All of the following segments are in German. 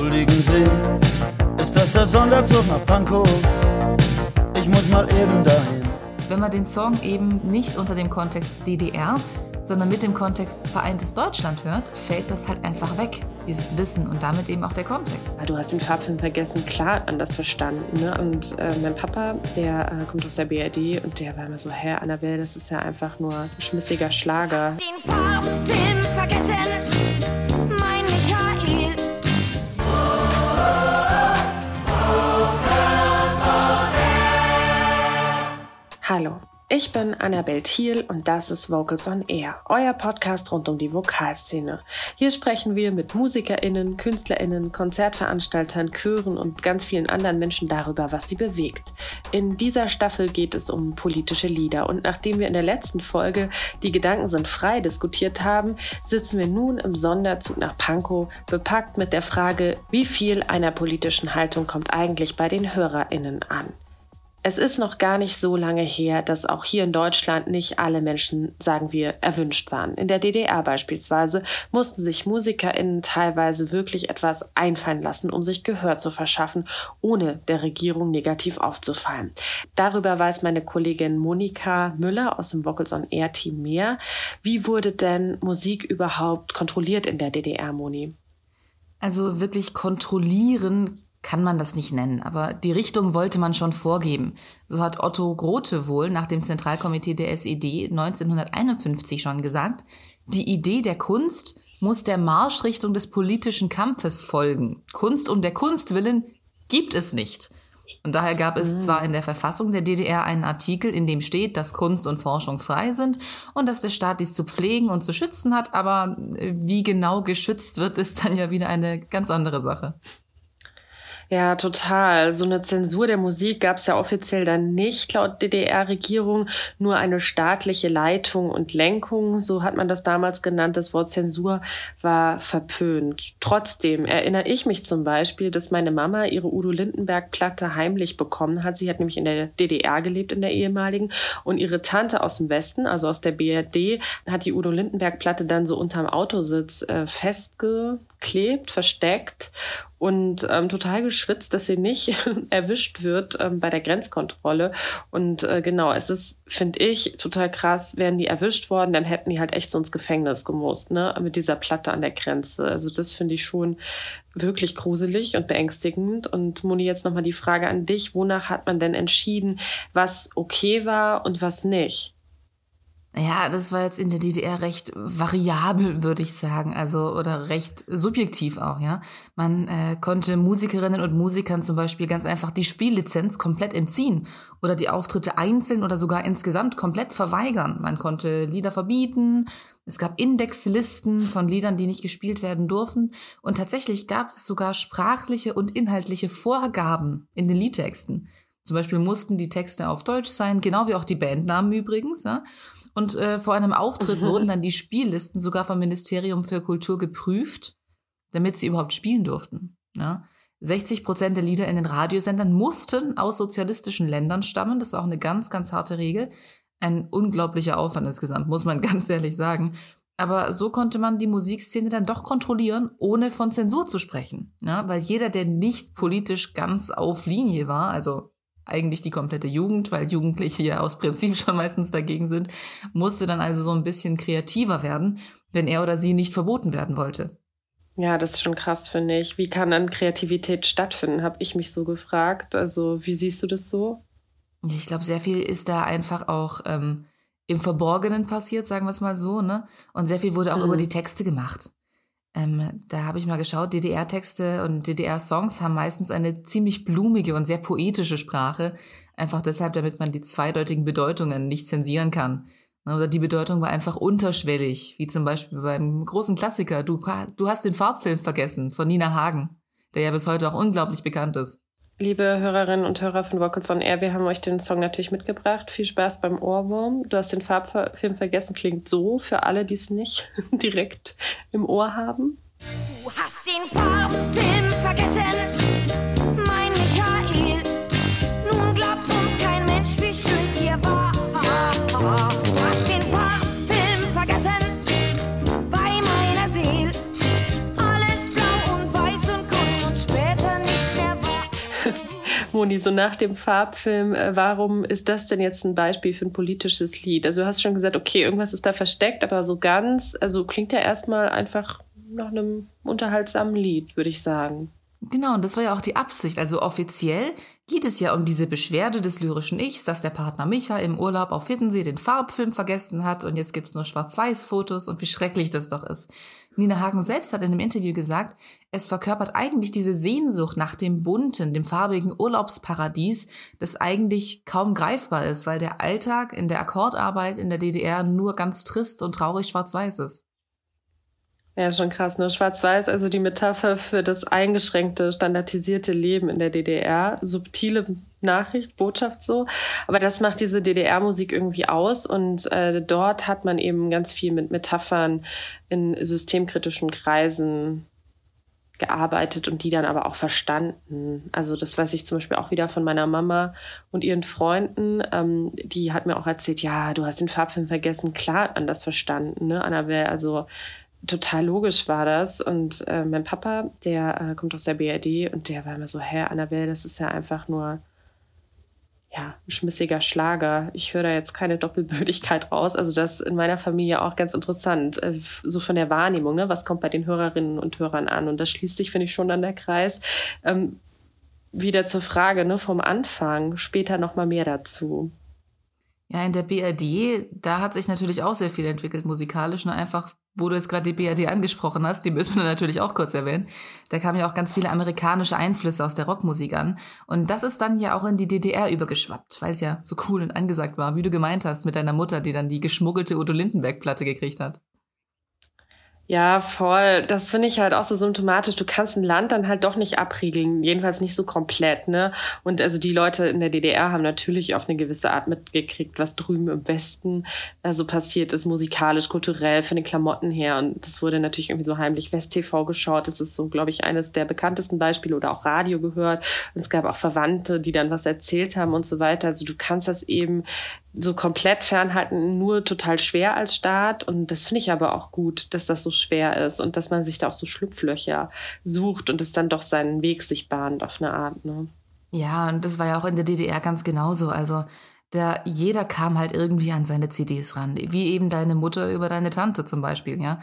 Entschuldigen Sie, ist das der Sonderzug nach Pankow? Ich muss mal eben dahin. Wenn man den Song eben nicht unter dem Kontext DDR, sondern mit dem Kontext Vereintes Deutschland hört, fällt das halt einfach weg, dieses Wissen und damit eben auch der Kontext. Du hast den Farbfilm vergessen, klar anders verstanden. Ne? Und äh, mein Papa, der äh, kommt aus der BRD und der war immer so, Herr Annabelle, das ist ja einfach nur ein schmissiger Schlager. Den Farbfilm vergessen, Hallo, ich bin Annabelle Thiel und das ist Vocals on Air, euer Podcast rund um die Vokalszene. Hier sprechen wir mit MusikerInnen, KünstlerInnen, Konzertveranstaltern, Chören und ganz vielen anderen Menschen darüber, was sie bewegt. In dieser Staffel geht es um politische Lieder und nachdem wir in der letzten Folge Die Gedanken sind frei diskutiert haben, sitzen wir nun im Sonderzug nach Pankow, bepackt mit der Frage, wie viel einer politischen Haltung kommt eigentlich bei den HörerInnen an. Es ist noch gar nicht so lange her, dass auch hier in Deutschland nicht alle Menschen, sagen wir, erwünscht waren. In der DDR beispielsweise mussten sich MusikerInnen teilweise wirklich etwas einfallen lassen, um sich Gehör zu verschaffen, ohne der Regierung negativ aufzufallen. Darüber weiß meine Kollegin Monika Müller aus dem Vocals on Air Team mehr. Wie wurde denn Musik überhaupt kontrolliert in der DDR, Moni? Also wirklich kontrollieren kann man das nicht nennen, aber die Richtung wollte man schon vorgeben. So hat Otto Grote wohl nach dem Zentralkomitee der SED 1951 schon gesagt, die Idee der Kunst muss der Marschrichtung des politischen Kampfes folgen. Kunst um der Kunst willen gibt es nicht. Und daher gab es zwar in der Verfassung der DDR einen Artikel, in dem steht, dass Kunst und Forschung frei sind und dass der Staat dies zu pflegen und zu schützen hat, aber wie genau geschützt wird, ist dann ja wieder eine ganz andere Sache. Ja, total. So eine Zensur der Musik gab es ja offiziell dann nicht laut DDR-Regierung, nur eine staatliche Leitung und Lenkung, so hat man das damals genannt. Das Wort Zensur war verpönt. Trotzdem erinnere ich mich zum Beispiel, dass meine Mama ihre Udo Lindenberg-Platte heimlich bekommen hat. Sie hat nämlich in der DDR gelebt, in der ehemaligen, und ihre Tante aus dem Westen, also aus der BRD, hat die Udo Lindenberg-Platte dann so unterm Autositz äh, festgeklebt, versteckt und ähm, total geschwitzt, dass sie nicht erwischt wird ähm, bei der Grenzkontrolle. Und äh, genau, es ist, finde ich, total krass, wären die erwischt worden, dann hätten die halt echt so ins Gefängnis gemusst, ne, mit dieser Platte an der Grenze. Also das finde ich schon wirklich gruselig und beängstigend. Und Moni, jetzt nochmal die Frage an dich, wonach hat man denn entschieden, was okay war und was nicht? Ja, das war jetzt in der DDR recht variabel, würde ich sagen, also oder recht subjektiv auch, ja. Man äh, konnte Musikerinnen und Musikern zum Beispiel ganz einfach die Spiellizenz komplett entziehen oder die Auftritte einzeln oder sogar insgesamt komplett verweigern. Man konnte Lieder verbieten, es gab Indexlisten von Liedern, die nicht gespielt werden durften und tatsächlich gab es sogar sprachliche und inhaltliche Vorgaben in den Liedtexten. Zum Beispiel mussten die Texte auf Deutsch sein, genau wie auch die Bandnamen übrigens, ja. Und äh, vor einem Auftritt wurden dann die Spiellisten sogar vom Ministerium für Kultur geprüft, damit sie überhaupt spielen durften. Ja? 60 Prozent der Lieder in den Radiosendern mussten aus sozialistischen Ländern stammen. Das war auch eine ganz, ganz harte Regel. Ein unglaublicher Aufwand insgesamt, muss man ganz ehrlich sagen. Aber so konnte man die Musikszene dann doch kontrollieren, ohne von Zensur zu sprechen. Ja, weil jeder, der nicht politisch ganz auf Linie war, also eigentlich die komplette Jugend, weil Jugendliche ja aus Prinzip schon meistens dagegen sind, musste dann also so ein bisschen kreativer werden, wenn er oder sie nicht verboten werden wollte. Ja, das ist schon krass, finde ich. Wie kann dann Kreativität stattfinden, habe ich mich so gefragt. Also, wie siehst du das so? Ich glaube, sehr viel ist da einfach auch ähm, im Verborgenen passiert, sagen wir es mal so, ne? Und sehr viel wurde auch mhm. über die Texte gemacht. Ähm, da habe ich mal geschaut, DDR-Texte und DDR-Songs haben meistens eine ziemlich blumige und sehr poetische Sprache. Einfach deshalb, damit man die zweideutigen Bedeutungen nicht zensieren kann. Oder die Bedeutung war einfach unterschwellig, wie zum Beispiel beim großen Klassiker Du, du hast den Farbfilm vergessen von Nina Hagen, der ja bis heute auch unglaublich bekannt ist. Liebe Hörerinnen und Hörer von Vocals on Air, wir haben euch den Song natürlich mitgebracht. Viel Spaß beim Ohrwurm. Du hast den Farbfilm vergessen, klingt so für alle, die es nicht direkt im Ohr haben. Du hast den Farbfilm vergessen, Moni, so nach dem Farbfilm, äh, warum ist das denn jetzt ein Beispiel für ein politisches Lied? Also du hast schon gesagt, okay, irgendwas ist da versteckt, aber so ganz, also klingt ja erstmal einfach nach einem unterhaltsamen Lied, würde ich sagen. Genau, und das war ja auch die Absicht. Also offiziell geht es ja um diese Beschwerde des lyrischen Ichs, dass der Partner Micha im Urlaub auf Hiddensee den Farbfilm vergessen hat und jetzt gibt's nur Schwarz-Weiß-Fotos und wie schrecklich das doch ist. Nina Hagen selbst hat in einem Interview gesagt, es verkörpert eigentlich diese Sehnsucht nach dem bunten, dem farbigen Urlaubsparadies, das eigentlich kaum greifbar ist, weil der Alltag in der Akkordarbeit in der DDR nur ganz trist und traurig schwarz-weiß ist. Ja, schon krass, ne? Schwarz-Weiß, also die Metapher für das eingeschränkte, standardisierte Leben in der DDR. Subtile Nachricht, Botschaft so. Aber das macht diese DDR-Musik irgendwie aus. Und äh, dort hat man eben ganz viel mit Metaphern in systemkritischen Kreisen gearbeitet und die dann aber auch verstanden. Also das weiß ich zum Beispiel auch wieder von meiner Mama und ihren Freunden. Ähm, die hat mir auch erzählt, ja, du hast den Farbfilm vergessen. Klar, anders verstanden, ne, Annabelle? Also total logisch war das. Und äh, mein Papa, der äh, kommt aus der BRD und der war immer so, hä, Annabelle, das ist ja einfach nur ja, ein schmissiger Schlager. Ich höre da jetzt keine Doppelbödigkeit raus. Also das in meiner Familie auch ganz interessant, äh, so von der Wahrnehmung, ne? was kommt bei den Hörerinnen und Hörern an. Und das schließt sich, finde ich, schon an der Kreis. Ähm, wieder zur Frage ne, vom Anfang, später nochmal mehr dazu. Ja, in der BRD, da hat sich natürlich auch sehr viel entwickelt musikalisch, nur einfach wo du jetzt gerade die BRD angesprochen hast, die müssen wir natürlich auch kurz erwähnen. Da kamen ja auch ganz viele amerikanische Einflüsse aus der Rockmusik an. Und das ist dann ja auch in die DDR übergeschwappt, weil es ja so cool und angesagt war, wie du gemeint hast, mit deiner Mutter, die dann die geschmuggelte Udo Lindenberg-Platte gekriegt hat. Ja, voll. Das finde ich halt auch so symptomatisch. Du kannst ein Land dann halt doch nicht abriegeln, jedenfalls nicht so komplett, ne? Und also die Leute in der DDR haben natürlich auf eine gewisse Art mitgekriegt, was drüben im Westen äh, so passiert ist, musikalisch, kulturell, von den Klamotten her. Und das wurde natürlich irgendwie so heimlich West-TV geschaut. Das ist so, glaube ich, eines der bekanntesten Beispiele oder auch Radio gehört. Und es gab auch Verwandte, die dann was erzählt haben und so weiter. Also du kannst das eben so komplett fernhalten nur total schwer als Staat. Und das finde ich aber auch gut, dass das so schwer ist und dass man sich da auch so Schlupflöcher sucht und es dann doch seinen Weg sich bahnt auf eine Art. Ne? Ja, und das war ja auch in der DDR ganz genauso. Also der, jeder kam halt irgendwie an seine CDs ran, wie eben deine Mutter über deine Tante zum Beispiel, ja.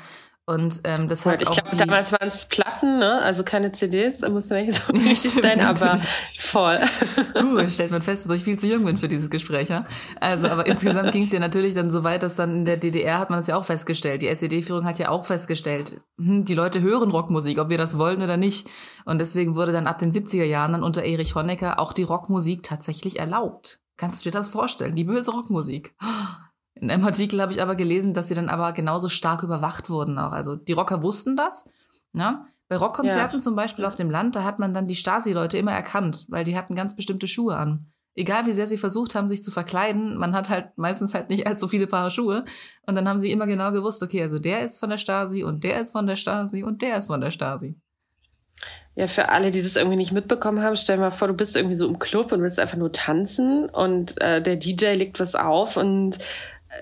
Und ähm, das hat ich auch glaube, damals waren es Platten, ne? also keine CDs, da musste man nicht so richtig stellen, aber voll. Uh, stellt man fest, dass ich viel zu jung bin für dieses Gespräch. Ja? Also, aber insgesamt ging es ja natürlich dann so weit, dass dann in der DDR hat man es ja auch festgestellt. Die SED-Führung hat ja auch festgestellt, hm, die Leute hören Rockmusik, ob wir das wollen oder nicht. Und deswegen wurde dann ab den 70er Jahren dann unter Erich Honecker auch die Rockmusik tatsächlich erlaubt. Kannst du dir das vorstellen? Die böse Rockmusik. In einem Artikel habe ich aber gelesen, dass sie dann aber genauso stark überwacht wurden auch. Also die Rocker wussten das. Ne? Bei Rockkonzerten ja. zum Beispiel auf dem Land, da hat man dann die Stasi-Leute immer erkannt, weil die hatten ganz bestimmte Schuhe an. Egal wie sehr sie versucht haben, sich zu verkleiden, man hat halt meistens halt nicht allzu viele Paar Schuhe. Und dann haben sie immer genau gewusst, okay, also der ist von der Stasi und der ist von der Stasi und der ist von der Stasi. Ja, für alle, die das irgendwie nicht mitbekommen haben, stell dir mal vor, du bist irgendwie so im Club und willst einfach nur tanzen und äh, der DJ legt was auf und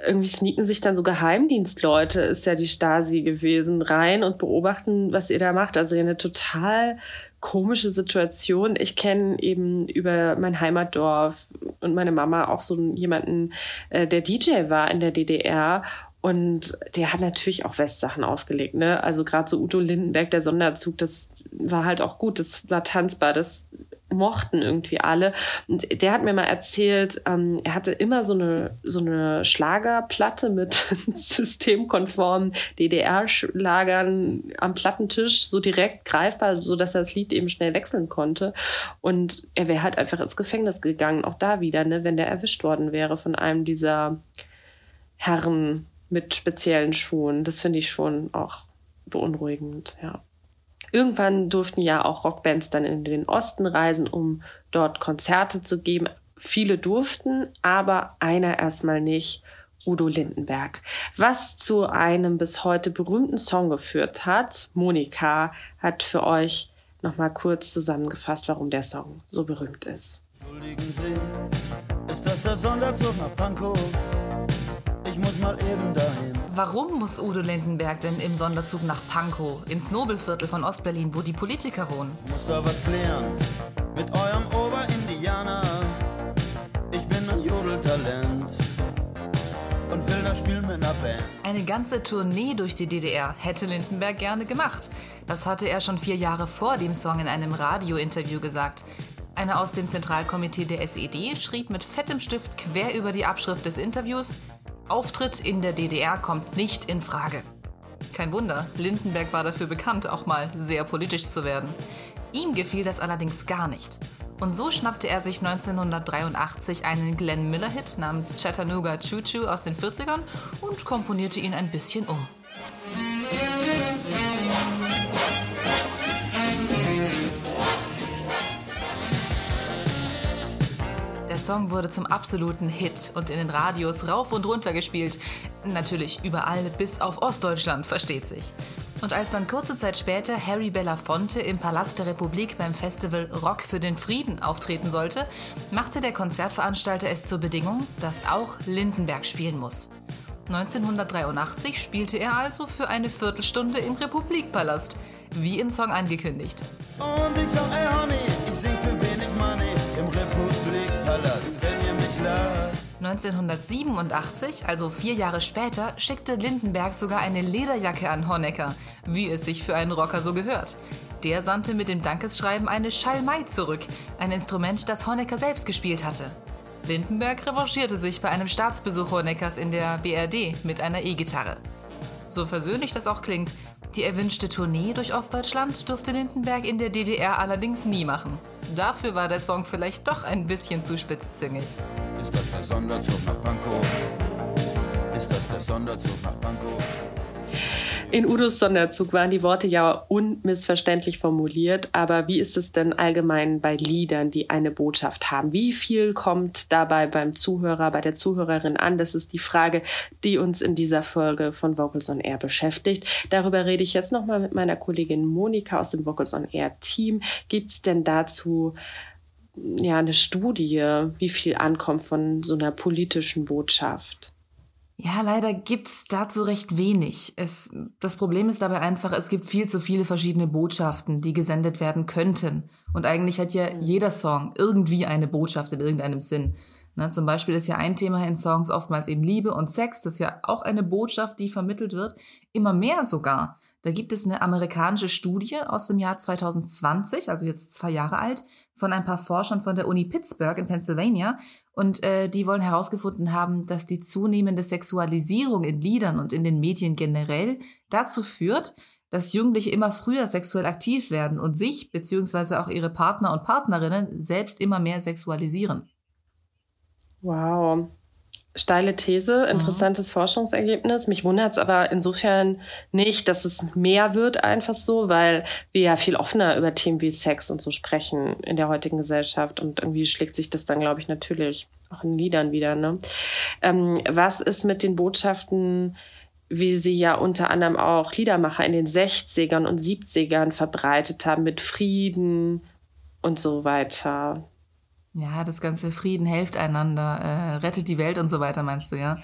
irgendwie sneaken sich dann so Geheimdienstleute, ist ja die Stasi gewesen, rein und beobachten, was ihr da macht. Also eine total komische Situation. Ich kenne eben über mein Heimatdorf und meine Mama auch so jemanden, äh, der DJ war in der DDR und der hat natürlich auch Westsachen aufgelegt, ne? Also gerade so Udo Lindenberg, der Sonderzug, das war halt auch gut, das war tanzbar, das mochten irgendwie alle. Und der hat mir mal erzählt, ähm, er hatte immer so eine, so eine Schlagerplatte mit systemkonformen DDR-Schlagern am Plattentisch, so direkt greifbar, so dass er das Lied eben schnell wechseln konnte. Und er wäre halt einfach ins Gefängnis gegangen, auch da wieder, ne, wenn der erwischt worden wäre von einem dieser Herren mit speziellen Schuhen. Das finde ich schon auch beunruhigend, ja. Irgendwann durften ja auch Rockbands dann in den Osten reisen, um dort Konzerte zu geben. Viele durften, aber einer erstmal nicht. Udo Lindenberg. Was zu einem bis heute berühmten Song geführt hat, Monika hat für euch nochmal kurz zusammengefasst, warum der Song so berühmt ist. Entschuldigen Sie, ist das der Sonderzug nach Pankow? ich muss mal eben dahin. Warum muss Udo Lindenberg denn im Sonderzug nach Pankow, ins Nobelviertel von Ostberlin, wo die Politiker wohnen? Ich muss da was klären mit eurem Oberindianer. Ich bin ein Jodeltalent und will das Spiel mit einer Band. Eine ganze Tournee durch die DDR hätte Lindenberg gerne gemacht. Das hatte er schon vier Jahre vor dem Song in einem Radiointerview gesagt. Einer aus dem Zentralkomitee der SED schrieb mit fettem Stift quer über die Abschrift des Interviews, Auftritt in der DDR kommt nicht in Frage. Kein Wunder, Lindenberg war dafür bekannt, auch mal sehr politisch zu werden. Ihm gefiel das allerdings gar nicht. Und so schnappte er sich 1983 einen Glenn Miller-Hit namens Chattanooga Choo Choo aus den 40ern und komponierte ihn ein bisschen um. Song wurde zum absoluten Hit und in den Radios rauf und runter gespielt. Natürlich überall bis auf Ostdeutschland, versteht sich. Und als dann kurze Zeit später Harry Belafonte im Palast der Republik beim Festival Rock für den Frieden auftreten sollte, machte der Konzertveranstalter es zur Bedingung, dass auch Lindenberg spielen muss. 1983 spielte er also für eine Viertelstunde im Republikpalast, wie im Song angekündigt. Und ich sag, ey Honey, ich sing 1987, also vier Jahre später, schickte Lindenberg sogar eine Lederjacke an Honecker, wie es sich für einen Rocker so gehört. Der sandte mit dem Dankesschreiben eine Schalmei zurück, ein Instrument, das Honecker selbst gespielt hatte. Lindenberg revanchierte sich bei einem Staatsbesuch Honeckers in der BRD mit einer E-Gitarre. So versöhnlich das auch klingt, die erwünschte Tournee durch Ostdeutschland durfte Lindenberg in der DDR allerdings nie machen. Dafür war der Song vielleicht doch ein bisschen zu spitzzüngig. Ist das der Sonderzug nach Pankow? Ist das der Sonderzug nach Pankow? In Udos Sonderzug waren die Worte ja unmissverständlich formuliert, aber wie ist es denn allgemein bei Liedern, die eine Botschaft haben? Wie viel kommt dabei beim Zuhörer, bei der Zuhörerin an? Das ist die Frage, die uns in dieser Folge von Vocals on Air beschäftigt. Darüber rede ich jetzt nochmal mit meiner Kollegin Monika aus dem Vocals on Air Team. Gibt es denn dazu ja eine Studie, wie viel ankommt von so einer politischen Botschaft? Ja, leider gibt's dazu recht wenig. Es, das Problem ist dabei einfach, es gibt viel zu viele verschiedene Botschaften, die gesendet werden könnten. Und eigentlich hat ja jeder Song irgendwie eine Botschaft in irgendeinem Sinn. Ne, zum Beispiel ist ja ein Thema in Songs oftmals eben Liebe und Sex. Das ist ja auch eine Botschaft, die vermittelt wird. Immer mehr sogar. Da gibt es eine amerikanische Studie aus dem Jahr 2020, also jetzt zwei Jahre alt, von ein paar Forschern von der Uni Pittsburgh in Pennsylvania. Und äh, die wollen herausgefunden haben, dass die zunehmende Sexualisierung in Liedern und in den Medien generell dazu führt, dass Jugendliche immer früher sexuell aktiv werden und sich beziehungsweise auch ihre Partner und Partnerinnen selbst immer mehr sexualisieren. Wow. Steile These, interessantes mhm. Forschungsergebnis. Mich wundert es aber insofern nicht, dass es mehr wird, einfach so, weil wir ja viel offener über Themen wie Sex und so sprechen in der heutigen Gesellschaft und irgendwie schlägt sich das dann, glaube ich, natürlich auch in Liedern wieder. Ne? Ähm, was ist mit den Botschaften, wie sie ja unter anderem auch Liedermacher in den 60ern und 70ern verbreitet haben mit Frieden und so weiter? Ja, das ganze Frieden helft einander, äh, rettet die Welt und so weiter, meinst du, ja?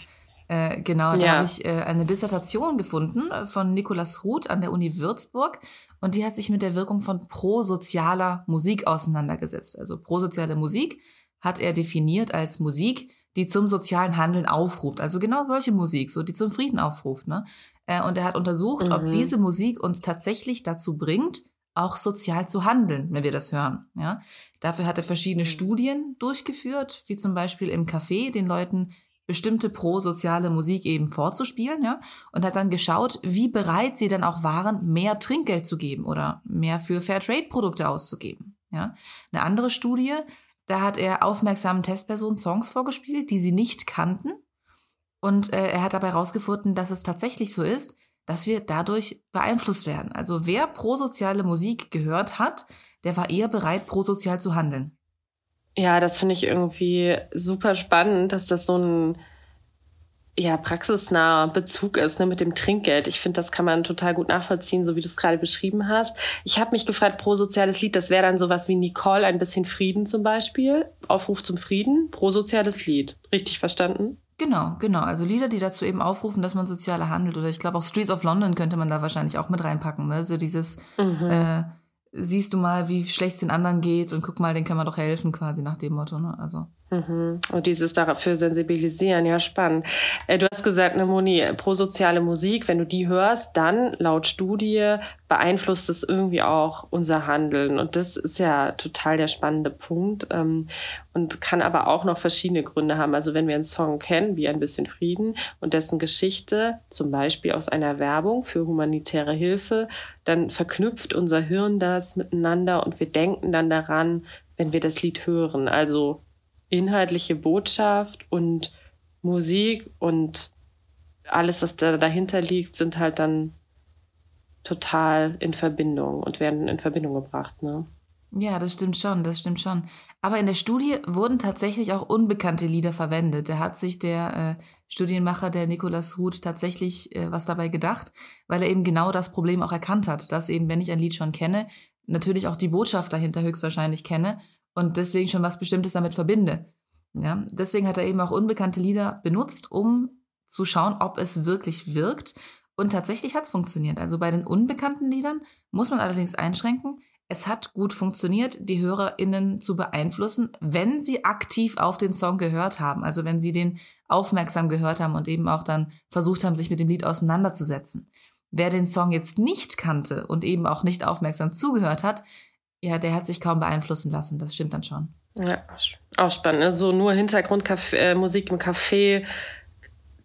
Äh, genau, da ja. habe ich äh, eine Dissertation gefunden äh, von Nikolaus Ruth an der Uni Würzburg und die hat sich mit der Wirkung von prosozialer Musik auseinandergesetzt. Also prosoziale Musik hat er definiert als Musik, die zum sozialen Handeln aufruft. Also genau solche Musik, so die zum Frieden aufruft. Ne? Äh, und er hat untersucht, mhm. ob diese Musik uns tatsächlich dazu bringt, auch sozial zu handeln, wenn wir das hören. Ja? Dafür hat er verschiedene mhm. Studien durchgeführt, wie zum Beispiel im Café den Leuten bestimmte prosoziale Musik eben vorzuspielen, ja, und hat dann geschaut, wie bereit sie dann auch waren, mehr Trinkgeld zu geben oder mehr für Fairtrade-Produkte auszugeben. Ja. Eine andere Studie, da hat er aufmerksamen Testpersonen Songs vorgespielt, die sie nicht kannten. Und äh, er hat dabei herausgefunden, dass es tatsächlich so ist, dass wir dadurch beeinflusst werden. Also wer prosoziale Musik gehört hat, der war eher bereit, prosozial zu handeln. Ja, das finde ich irgendwie super spannend, dass das so ein ja, praxisnaher Bezug ist ne, mit dem Trinkgeld. Ich finde, das kann man total gut nachvollziehen, so wie du es gerade beschrieben hast. Ich habe mich gefragt, prosoziales Lied, das wäre dann sowas wie Nicole, ein bisschen Frieden zum Beispiel. Aufruf zum Frieden, prosoziales Lied. Richtig verstanden? Genau, genau. Also Lieder, die dazu eben aufrufen, dass man sozialer handelt. Oder ich glaube auch Streets of London könnte man da wahrscheinlich auch mit reinpacken. Ne? So dieses, mhm. äh, siehst du mal, wie schlecht es den anderen geht und guck mal, den kann man doch helfen, quasi nach dem Motto. Ne? Also. Mhm. Und dieses dafür sensibilisieren, ja, spannend. Äh, du hast gesagt, ne, Moni, prosoziale Musik, wenn du die hörst, dann laut Studie beeinflusst es irgendwie auch unser Handeln. Und das ist ja total der spannende Punkt ähm, und kann aber auch noch verschiedene Gründe haben. Also wenn wir einen Song kennen, wie ein bisschen Frieden und dessen Geschichte, zum Beispiel aus einer Werbung für humanitäre Hilfe, dann verknüpft unser Hirn das miteinander und wir denken dann daran, wenn wir das Lied hören. Also inhaltliche Botschaft und Musik und alles, was da dahinter liegt, sind halt dann total in Verbindung und werden in Verbindung gebracht, ne? Ja, das stimmt schon, das stimmt schon. Aber in der Studie wurden tatsächlich auch unbekannte Lieder verwendet. Da hat sich der äh, Studienmacher, der Nikolaus Ruth, tatsächlich äh, was dabei gedacht, weil er eben genau das Problem auch erkannt hat, dass eben, wenn ich ein Lied schon kenne, natürlich auch die Botschaft dahinter höchstwahrscheinlich kenne und deswegen schon was Bestimmtes damit verbinde. Ja, deswegen hat er eben auch unbekannte Lieder benutzt, um zu schauen, ob es wirklich wirkt. Und tatsächlich hat es funktioniert. Also bei den unbekannten Liedern muss man allerdings einschränken. Es hat gut funktioniert, die HörerInnen zu beeinflussen, wenn sie aktiv auf den Song gehört haben. Also wenn sie den aufmerksam gehört haben und eben auch dann versucht haben, sich mit dem Lied auseinanderzusetzen. Wer den Song jetzt nicht kannte und eben auch nicht aufmerksam zugehört hat, ja, der hat sich kaum beeinflussen lassen. Das stimmt dann schon. Ja, auch spannend. Also nur Hintergrundmusik äh, im Café,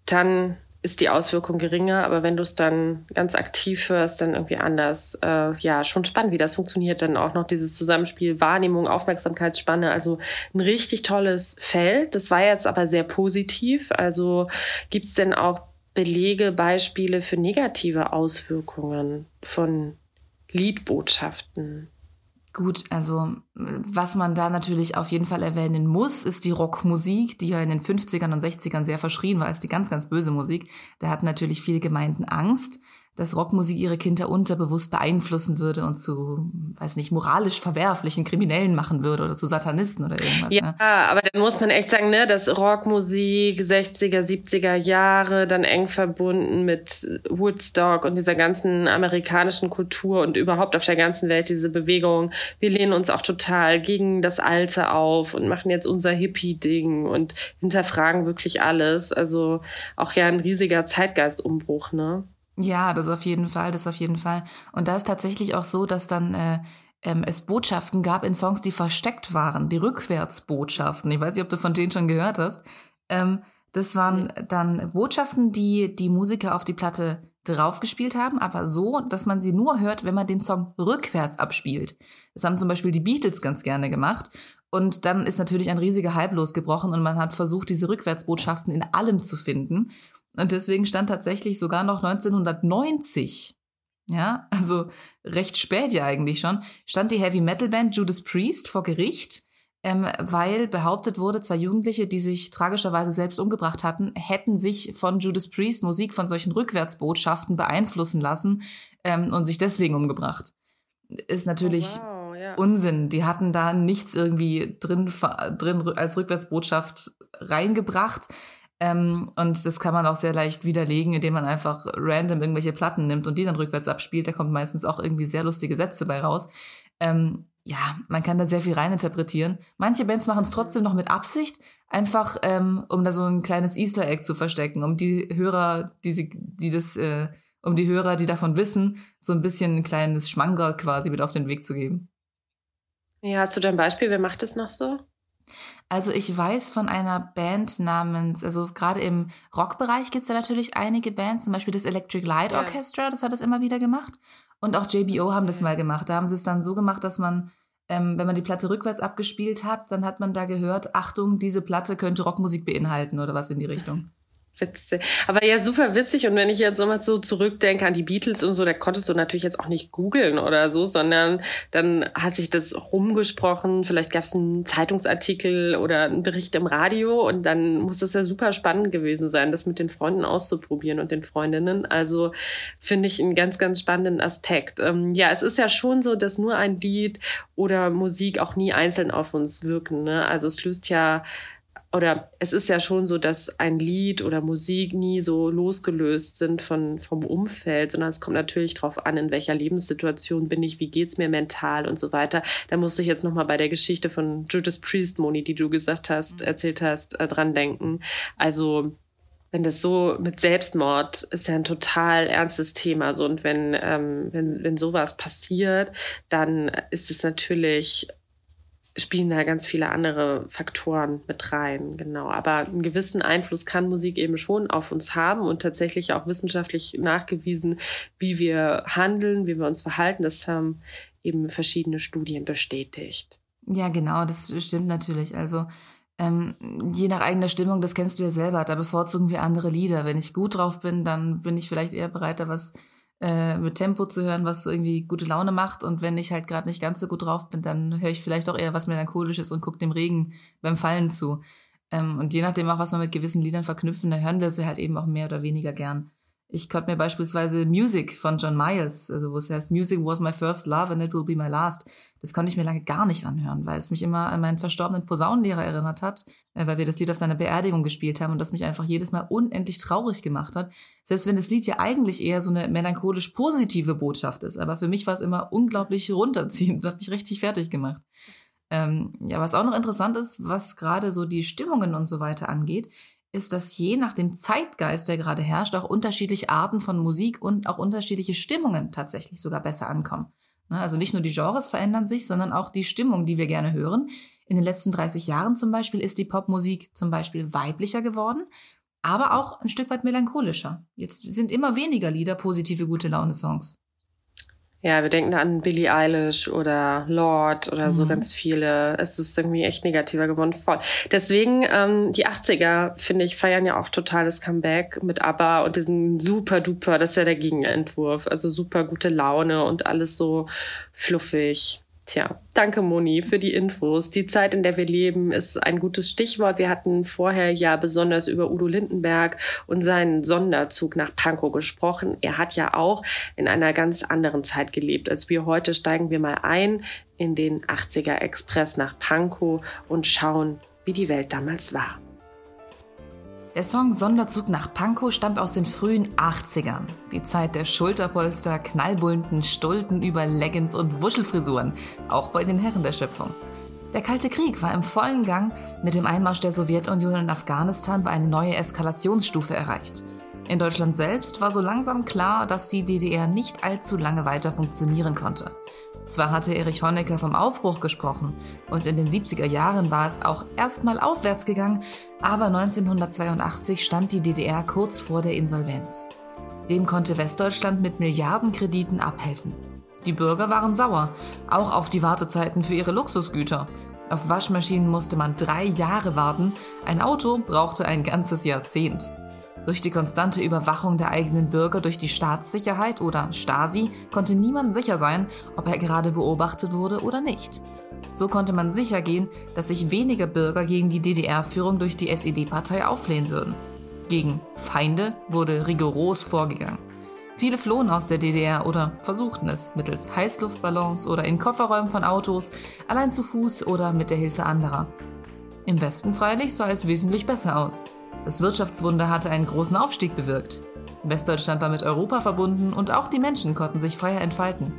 dann ist die Auswirkung geringer, aber wenn du es dann ganz aktiv hörst, dann irgendwie anders. Äh, ja, schon spannend, wie das funktioniert. Dann auch noch dieses Zusammenspiel Wahrnehmung, Aufmerksamkeitsspanne. Also ein richtig tolles Feld. Das war jetzt aber sehr positiv. Also gibt es denn auch Belege, Beispiele für negative Auswirkungen von Liedbotschaften? Gut, also was man da natürlich auf jeden Fall erwähnen muss, ist die Rockmusik, die ja in den 50ern und 60ern sehr verschrien war als die ganz, ganz böse Musik. Da hatten natürlich viele Gemeinden Angst, dass Rockmusik ihre Kinder unterbewusst beeinflussen würde und zu, weiß nicht, moralisch verwerflichen Kriminellen machen würde oder zu Satanisten oder irgendwas. Ja, ne? aber dann muss man echt sagen, ne, dass Rockmusik 60er, 70er Jahre dann eng verbunden mit Woodstock und dieser ganzen amerikanischen Kultur und überhaupt auf der ganzen Welt diese Bewegung. Wir lehnen uns auch total gegen das Alte auf und machen jetzt unser Hippie-Ding und hinterfragen wirklich alles. Also auch ja ein riesiger Zeitgeistumbruch, ne? Ja, das auf jeden Fall, das auf jeden Fall. Und da ist tatsächlich auch so, dass dann äh, ähm, es Botschaften gab in Songs, die versteckt waren, die Rückwärtsbotschaften. Ich weiß nicht, ob du von denen schon gehört hast. Ähm, das waren dann Botschaften, die die Musiker auf die Platte draufgespielt haben, aber so, dass man sie nur hört, wenn man den Song rückwärts abspielt. Das haben zum Beispiel die Beatles ganz gerne gemacht. Und dann ist natürlich ein riesiger Hype losgebrochen und man hat versucht, diese Rückwärtsbotschaften in allem zu finden. Und deswegen stand tatsächlich sogar noch 1990, ja, also recht spät ja eigentlich schon, stand die Heavy Metal Band Judas Priest vor Gericht, ähm, weil behauptet wurde, zwei Jugendliche, die sich tragischerweise selbst umgebracht hatten, hätten sich von Judas Priest Musik von solchen Rückwärtsbotschaften beeinflussen lassen ähm, und sich deswegen umgebracht. Ist natürlich oh, wow, ja. Unsinn. Die hatten da nichts irgendwie drin, drin als Rückwärtsbotschaft reingebracht. Ähm, und das kann man auch sehr leicht widerlegen, indem man einfach random irgendwelche Platten nimmt und die dann rückwärts abspielt. Da kommt meistens auch irgendwie sehr lustige Sätze bei raus. Ähm, ja, man kann da sehr viel reininterpretieren. Manche Bands machen es trotzdem noch mit Absicht, einfach ähm, um da so ein kleines Easter Egg zu verstecken, um die Hörer, die sie, die das, äh, um die Hörer, die davon wissen, so ein bisschen ein kleines Schmankerl quasi mit auf den Weg zu geben. Ja, da ein Beispiel? Wer macht das noch so? Also ich weiß von einer Band namens, also gerade im Rockbereich gibt es ja natürlich einige Bands, zum Beispiel das Electric Light ja. Orchestra, das hat das immer wieder gemacht. Und auch JBO haben das mal gemacht. Da haben sie es dann so gemacht, dass man, ähm, wenn man die Platte rückwärts abgespielt hat, dann hat man da gehört, Achtung, diese Platte könnte Rockmusik beinhalten oder was in die Richtung. Witzig. Aber ja, super witzig. Und wenn ich jetzt nochmal so zurückdenke an die Beatles und so, da konntest du natürlich jetzt auch nicht googeln oder so, sondern dann hat sich das rumgesprochen. Vielleicht gab es einen Zeitungsartikel oder einen Bericht im Radio und dann muss das ja super spannend gewesen sein, das mit den Freunden auszuprobieren und den Freundinnen. Also finde ich einen ganz, ganz spannenden Aspekt. Ähm, ja, es ist ja schon so, dass nur ein Lied oder Musik auch nie einzeln auf uns wirken. Ne? Also es löst ja oder es ist ja schon so, dass ein Lied oder Musik nie so losgelöst sind von, vom Umfeld, sondern es kommt natürlich darauf an, in welcher Lebenssituation bin ich, wie geht es mir mental und so weiter. Da musste ich jetzt nochmal bei der Geschichte von Judas Priest, Moni, die du gesagt hast, mhm. erzählt hast, äh, dran denken. Also wenn das so mit Selbstmord ist ja ein total ernstes Thema. So, und wenn, ähm, wenn, wenn sowas passiert, dann ist es natürlich spielen da ganz viele andere Faktoren mit rein, genau. Aber einen gewissen Einfluss kann Musik eben schon auf uns haben und tatsächlich auch wissenschaftlich nachgewiesen, wie wir handeln, wie wir uns verhalten. Das haben eben verschiedene Studien bestätigt. Ja, genau, das stimmt natürlich. Also ähm, je nach eigener Stimmung, das kennst du ja selber, da bevorzugen wir andere Lieder. Wenn ich gut drauf bin, dann bin ich vielleicht eher bereit, da was äh, mit Tempo zu hören, was irgendwie gute Laune macht. Und wenn ich halt gerade nicht ganz so gut drauf bin, dann höre ich vielleicht auch eher was Melancholisches und gucke dem Regen beim Fallen zu. Ähm, und je nachdem auch, was wir mit gewissen Liedern verknüpfen, da hören wir sie halt eben auch mehr oder weniger gern. Ich konnte mir beispielsweise Music von John Miles, also wo es heißt, Music was my first love and it will be my last. Das konnte ich mir lange gar nicht anhören, weil es mich immer an meinen verstorbenen Posaunenlehrer erinnert hat, äh, weil wir das Lied auf seiner Beerdigung gespielt haben und das mich einfach jedes Mal unendlich traurig gemacht hat. Selbst wenn das Lied ja eigentlich eher so eine melancholisch positive Botschaft ist, aber für mich war es immer unglaublich runterziehend und hat mich richtig fertig gemacht. Ähm, ja, was auch noch interessant ist, was gerade so die Stimmungen und so weiter angeht, ist, dass je nach dem Zeitgeist, der gerade herrscht, auch unterschiedliche Arten von Musik und auch unterschiedliche Stimmungen tatsächlich sogar besser ankommen. Ne, also nicht nur die Genres verändern sich, sondern auch die Stimmung, die wir gerne hören. In den letzten 30 Jahren zum Beispiel ist die Popmusik zum Beispiel weiblicher geworden, aber auch ein Stück weit melancholischer. Jetzt sind immer weniger Lieder positive gute Laune-Songs. Ja, wir denken an Billie Eilish oder Lord oder so mhm. ganz viele. Es ist irgendwie echt negativer geworden. Voll. Deswegen, ähm, die 80er, finde ich, feiern ja auch totales Comeback mit ABBA und diesen super duper, das ist ja der Gegenentwurf. Also super gute Laune und alles so fluffig. Tja, danke Moni für die Infos. Die Zeit, in der wir leben, ist ein gutes Stichwort. Wir hatten vorher ja besonders über Udo Lindenberg und seinen Sonderzug nach Pankow gesprochen. Er hat ja auch in einer ganz anderen Zeit gelebt als wir heute. Steigen wir mal ein in den 80er Express nach Pankow und schauen, wie die Welt damals war. Der Song Sonderzug nach Pankow stammt aus den frühen 80ern. Die Zeit der Schulterpolster, knallbunten Stulten über Leggings und Wuschelfrisuren, auch bei den Herren der Schöpfung. Der Kalte Krieg war im vollen Gang. Mit dem Einmarsch der Sowjetunion in Afghanistan war eine neue Eskalationsstufe erreicht. In Deutschland selbst war so langsam klar, dass die DDR nicht allzu lange weiter funktionieren konnte. Zwar hatte Erich Honecker vom Aufbruch gesprochen und in den 70er Jahren war es auch erstmal aufwärts gegangen, aber 1982 stand die DDR kurz vor der Insolvenz. Dem konnte Westdeutschland mit Milliardenkrediten abhelfen. Die Bürger waren sauer, auch auf die Wartezeiten für ihre Luxusgüter. Auf Waschmaschinen musste man drei Jahre warten, ein Auto brauchte ein ganzes Jahrzehnt. Durch die konstante Überwachung der eigenen Bürger durch die Staatssicherheit oder Stasi konnte niemand sicher sein, ob er gerade beobachtet wurde oder nicht. So konnte man sicher gehen, dass sich weniger Bürger gegen die DDR-Führung durch die SED-Partei auflehnen würden. Gegen Feinde wurde rigoros vorgegangen. Viele flohen aus der DDR oder versuchten es mittels Heißluftballons oder in Kofferräumen von Autos, allein zu Fuß oder mit der Hilfe anderer. Im Westen freilich sah es wesentlich besser aus. Das Wirtschaftswunder hatte einen großen Aufstieg bewirkt. Westdeutschland war mit Europa verbunden und auch die Menschen konnten sich freier entfalten.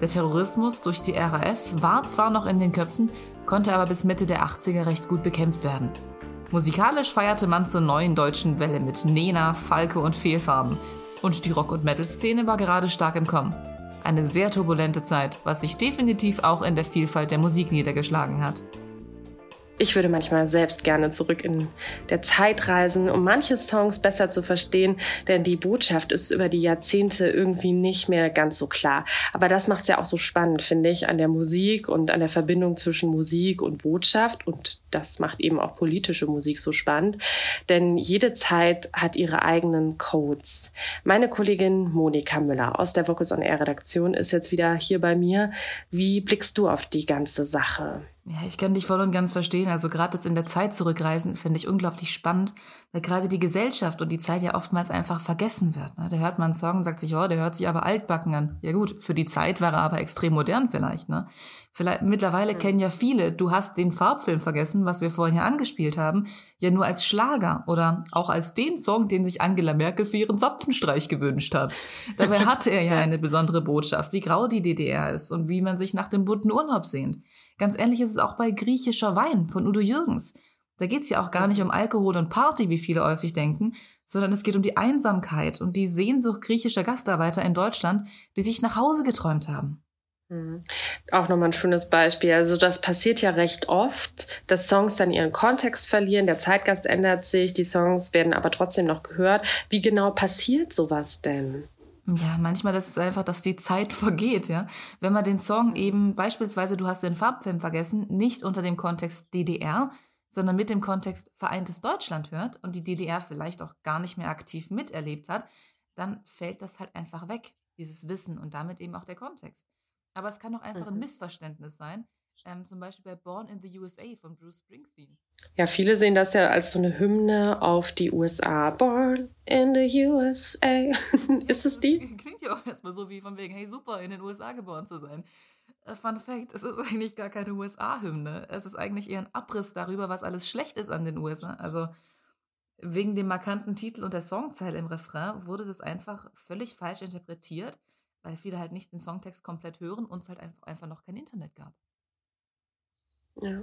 Der Terrorismus durch die RAF war zwar noch in den Köpfen, konnte aber bis Mitte der 80er recht gut bekämpft werden. Musikalisch feierte man zur neuen deutschen Welle mit Nena, Falke und Fehlfarben. Und die Rock- und Metal-Szene war gerade stark im Kommen. Eine sehr turbulente Zeit, was sich definitiv auch in der Vielfalt der Musik niedergeschlagen hat. Ich würde manchmal selbst gerne zurück in der Zeit reisen, um manche Songs besser zu verstehen, denn die Botschaft ist über die Jahrzehnte irgendwie nicht mehr ganz so klar. Aber das macht es ja auch so spannend, finde ich, an der Musik und an der Verbindung zwischen Musik und Botschaft. Und das macht eben auch politische Musik so spannend, denn jede Zeit hat ihre eigenen Codes. Meine Kollegin Monika Müller aus der Vocus on Air Redaktion ist jetzt wieder hier bei mir. Wie blickst du auf die ganze Sache? Ja, ich kann dich voll und ganz verstehen. Also gerade jetzt in der Zeit zurückreisen, finde ich unglaublich spannend, weil gerade die Gesellschaft und die Zeit ja oftmals einfach vergessen wird. Ne? Da hört man einen Song und sagt sich, oh, der hört sich aber altbacken an. Ja gut, für die Zeit war er aber extrem modern vielleicht. Ne? Vielleicht mittlerweile kennen ja viele, du hast den Farbfilm vergessen, was wir vorhin hier angespielt haben, ja nur als Schlager oder auch als den Song, den sich Angela Merkel für ihren Zapfenstreich gewünscht hat. Dabei hatte er ja eine besondere Botschaft, wie grau die DDR ist und wie man sich nach dem bunten Urlaub sehnt. Ganz ähnlich ist es auch bei Griechischer Wein von Udo Jürgens. Da geht's ja auch gar nicht um Alkohol und Party, wie viele häufig denken, sondern es geht um die Einsamkeit und die Sehnsucht griechischer Gastarbeiter in Deutschland, die sich nach Hause geträumt haben. Mhm. Auch nochmal ein schönes Beispiel. Also das passiert ja recht oft, dass Songs dann ihren Kontext verlieren, der Zeitgast ändert sich, die Songs werden aber trotzdem noch gehört. Wie genau passiert sowas denn? Ja, manchmal das ist einfach, dass die Zeit vergeht, ja. Wenn man den Song eben beispielsweise, du hast den Farbfilm vergessen, nicht unter dem Kontext DDR, sondern mit dem Kontext Vereintes Deutschland hört und die DDR vielleicht auch gar nicht mehr aktiv miterlebt hat, dann fällt das halt einfach weg, dieses Wissen und damit eben auch der Kontext. Aber es kann auch einfach ein mhm. Missverständnis sein. Ähm, zum Beispiel bei Born in the USA von Bruce Springsteen. Ja, viele sehen das ja als so eine Hymne auf die USA. Born in the USA. ist es die? Klingt ja auch erstmal so wie von wegen, hey super, in den USA geboren zu sein. Äh, Fun Fact, es ist eigentlich gar keine USA-Hymne. Es ist eigentlich eher ein Abriss darüber, was alles schlecht ist an den USA. Also wegen dem markanten Titel und der Songzeile im Refrain wurde das einfach völlig falsch interpretiert weil viele halt nicht den Songtext komplett hören und es halt einfach noch kein Internet gab. Ja.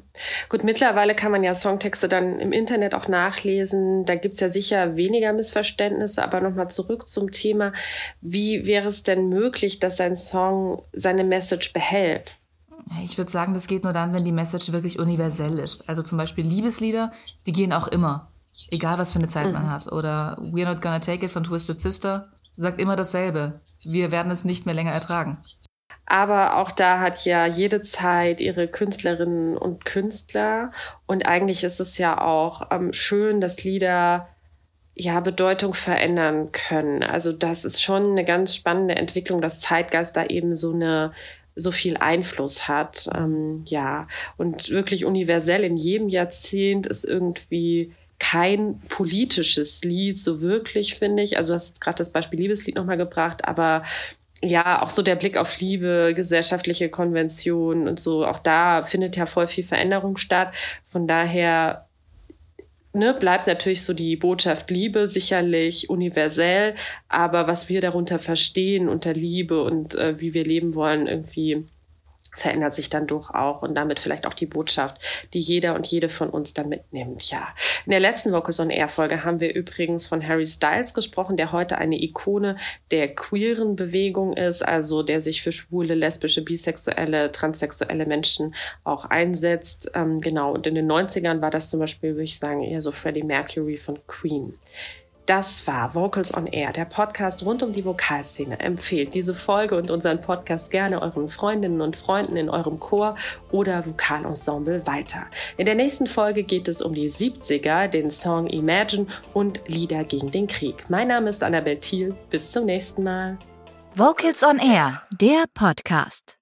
Gut, mittlerweile kann man ja Songtexte dann im Internet auch nachlesen. Da gibt es ja sicher weniger Missverständnisse. Aber nochmal zurück zum Thema. Wie wäre es denn möglich, dass ein Song seine Message behält? Ich würde sagen, das geht nur dann, wenn die Message wirklich universell ist. Also zum Beispiel Liebeslieder, die gehen auch immer. Egal, was für eine Zeit mhm. man hat. Oder We're Not Gonna Take It von Twisted Sister sagt immer dasselbe. Wir werden es nicht mehr länger ertragen. Aber auch da hat ja jede Zeit ihre Künstlerinnen und Künstler. Und eigentlich ist es ja auch ähm, schön, dass Lieder ja Bedeutung verändern können. Also das ist schon eine ganz spannende Entwicklung, dass Zeitgeist da eben so eine so viel Einfluss hat. Ähm, ja, und wirklich universell in jedem Jahrzehnt ist irgendwie kein politisches Lied, so wirklich, finde ich. Also du hast jetzt gerade das Beispiel Liebeslied nochmal gebracht, aber ja, auch so der Blick auf Liebe, gesellschaftliche Konventionen und so, auch da findet ja voll viel Veränderung statt. Von daher ne, bleibt natürlich so die Botschaft Liebe sicherlich universell, aber was wir darunter verstehen unter Liebe und äh, wie wir leben wollen, irgendwie verändert sich dann doch auch und damit vielleicht auch die Botschaft, die jeder und jede von uns dann mitnimmt. Ja. In der letzten Vocals on Air Folge haben wir übrigens von Harry Styles gesprochen, der heute eine Ikone der queeren Bewegung ist, also der sich für schwule, lesbische, bisexuelle, transsexuelle Menschen auch einsetzt. Ähm, genau. Und in den 90ern war das zum Beispiel, würde ich sagen, eher so Freddie Mercury von Queen. Das war Vocals on Air, der Podcast rund um die Vokalszene. Empfehlt diese Folge und unseren Podcast gerne euren Freundinnen und Freunden in eurem Chor oder Vokalensemble weiter. In der nächsten Folge geht es um die 70er, den Song Imagine und Lieder gegen den Krieg. Mein Name ist Annabel Thiel. Bis zum nächsten Mal. Vocals on Air, der Podcast.